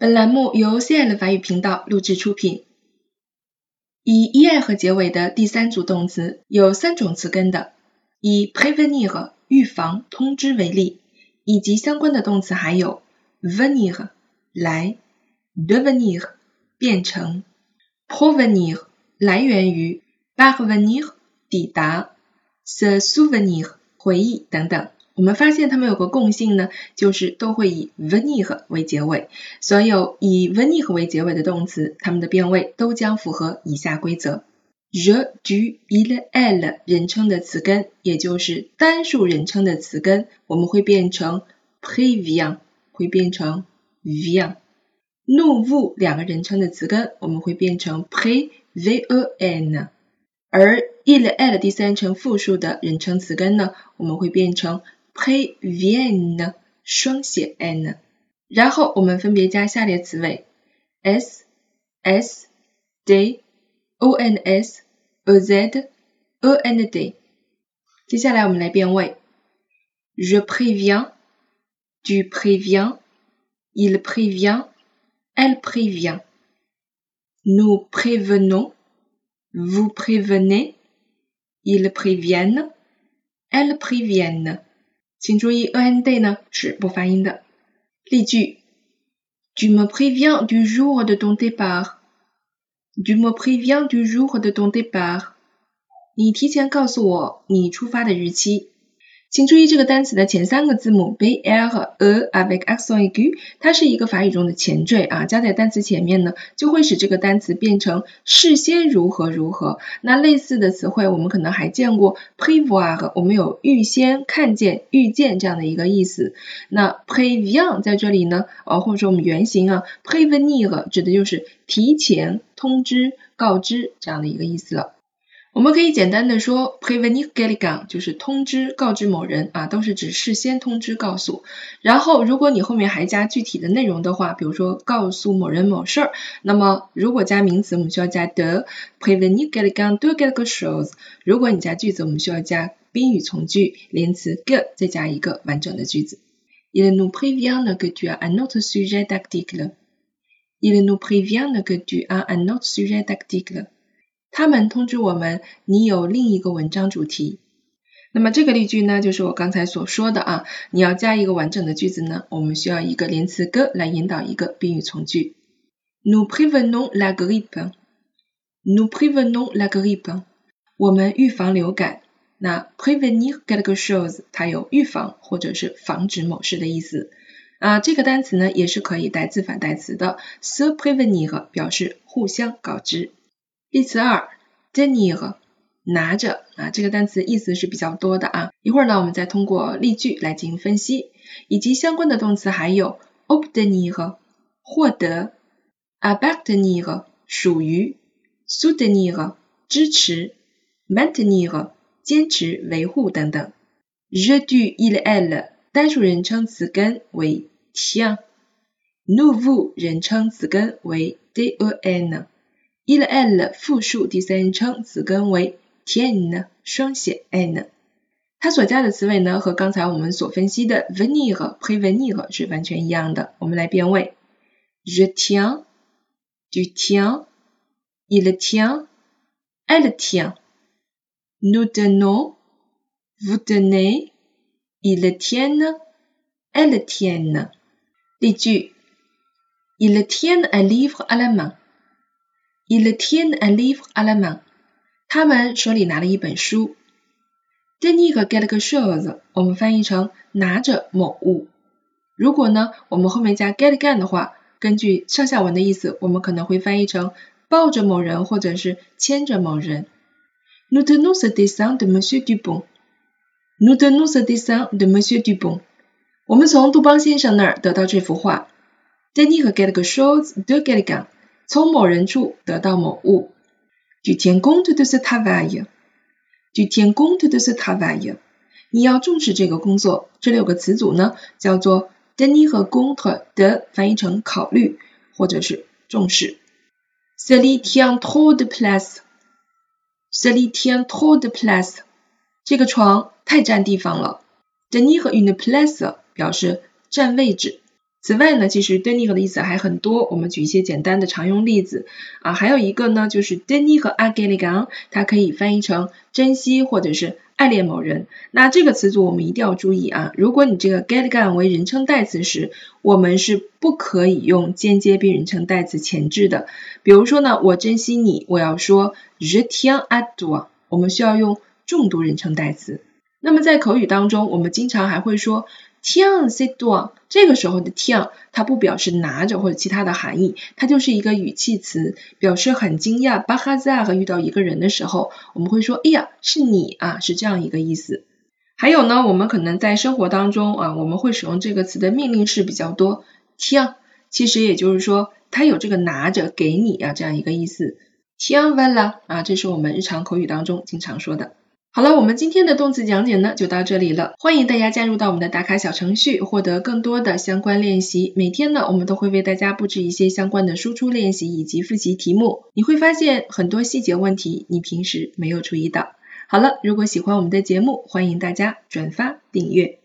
本栏目由 CL 法语频道录制出品。以 er 结尾的第三组动词有三种词根的，以 prévenir 预防、通知为例，以及相关的动词还有 venir 来，devenir 变成，provenir 来源于，parvenir 抵达，se souvenir 回忆等等。我们发现它们有个共性呢，就是都会以 venir 为结尾。所有以 venir 为结尾的动词，它们的变位都将符合以下规则：je、tu、il、elle 人称的词根，也就是单数人称的词根，我们会变成 p r e v i a n 会变成 v i a n n o v u 两个人称的词根，我们会变成 p r e v i e n 而 il、elle 第三人称复数的人称词根呢，我们会变成 prévienne 双写 n，然后我们分别加下列词尾 s、s、d、ons、oz、ond。接下来我们来变位，je préviens、tu préviens、il prévient、elle prévient、nous prévenons、vous prévenez、ils préviennent、elles préviennent。请注意，end 呢是不发音的。例句：Tu me préviens du jour de ton départ. Tu me préviens du jour de ton départ. 你提前告诉我你出发的日期。请注意这个单词的前三个字母 b、l 和 a avec accent aigu，它是一个法语中的前缀啊，加在单词前面呢，就会使这个单词变成事先如何如何。那类似的词汇，我们可能还见过 prévoir，我们有预先、看见、预见这样的一个意思。那 prévient 在这里呢，呃，或者说我们原型啊，prévenir 指的就是提前通知、告知这样的一个意思了。我们可以简单的说，prévenir quelqu'un 就是通知、告知某人啊，都是指事先通知、告诉。然后，如果你后面还加具体的内容的话，比如说告诉某人某事儿，那么如果加名词，我们需要加 de；prévenir quelqu'un de quelque chose。如果你加句子，我们需要加宾语从句、连词 que，再加一个完整的句子。Il nous prévient que tu as un autre sujet d'article. Il nous prévient que tu as un autre sujet d'article. 他们通知我们，你有另一个文章主题。那么这个例句呢，就是我刚才所说的啊，你要加一个完整的句子呢，我们需要一个连词 que 来引导一个宾语从句。Nous prévenons la grippe. Nous prévenons la grippe. 我们预防流感。那 prévenir quelque chose 它有预防或者是防止某事的意思啊。这个单词呢也是可以带自反代词的，se prévenir 表示互相告知。例词二，tenir，拿着啊，这个单词意思是比较多的啊。一会儿呢，我们再通过例句来进行分析，以及相关的动词还有 obtenir，获得 a b a c t e n i r 属于 s u t e n i r 支持，maintenir，坚持、维护等等。je du il elle 单数人称词根为 tien，nous vous 人称词根为 den。Il elle 复数第三人称词根为 tienne 双写 n，它所加的词尾呢和刚才我们所分析的 venir prévenir 是完全一样的。我们来变位：je tiens，tu tiens，il tient，elle tient，nous tenons，vous tenez，ils tiennent，elles tiennent。例句：ils tiennent un livre à la main。Il tient un livre à la main。他们手里拿了一本书。Tenir quelque chose，我们翻译成拿着某物。如果呢，我们后面加 get gun 的话，根据上下文的意思，我们可能会翻译成抱着某人或者是牵着某人。Nous tenons ce dessin de Monsieur Dupont。Nous tenons ce dessin de Monsieur Dupont。我们从杜邦先生那儿得到这幅画。Tenir quelque chose de quelqu'un。从某人处得到某物。Tu tiens compte de ce travail. Tu tiens compte de ce travail. 你要重视这个工作。这里有个词组呢，叫做 tenir 和 compte 的翻译成考虑或者是重视。Cela tient trop de place. Cela tient trop de place. 这个床太占地方了。Tenir une place 表示占位置。此外呢，其实 “deni” 和的意思还很多，我们举一些简单的常用例子啊，还有一个呢，就是 d e n i 和 a g a l i g a n 它可以翻译成珍惜或者是爱恋某人。那这个词组我们一定要注意啊，如果你这个 g a l i g a n 为人称代词时，我们是不可以用间接宾人称代词前置的。比如说呢，我珍惜你，我要说 je tiens à toi，我们需要用重读人称代词。那么在口语当中，我们经常还会说。Tiens c'est toi，这个时候的 tiens 它不表示拿着或者其他的含义，它就是一个语气词，表示很惊讶。巴哈扎和遇到一个人的时候，我们会说，哎呀，是你啊，是这样一个意思。还有呢，我们可能在生活当中啊，我们会使用这个词的命令式比较多。tiens 其实也就是说，它有这个拿着给你啊这样一个意思。tiens voilà 啊，这是我们日常口语当中经常说的。好了，我们今天的动词讲解呢就到这里了。欢迎大家加入到我们的打卡小程序，获得更多的相关练习。每天呢，我们都会为大家布置一些相关的输出练习以及复习题目。你会发现很多细节问题，你平时没有注意到。好了，如果喜欢我们的节目，欢迎大家转发订阅。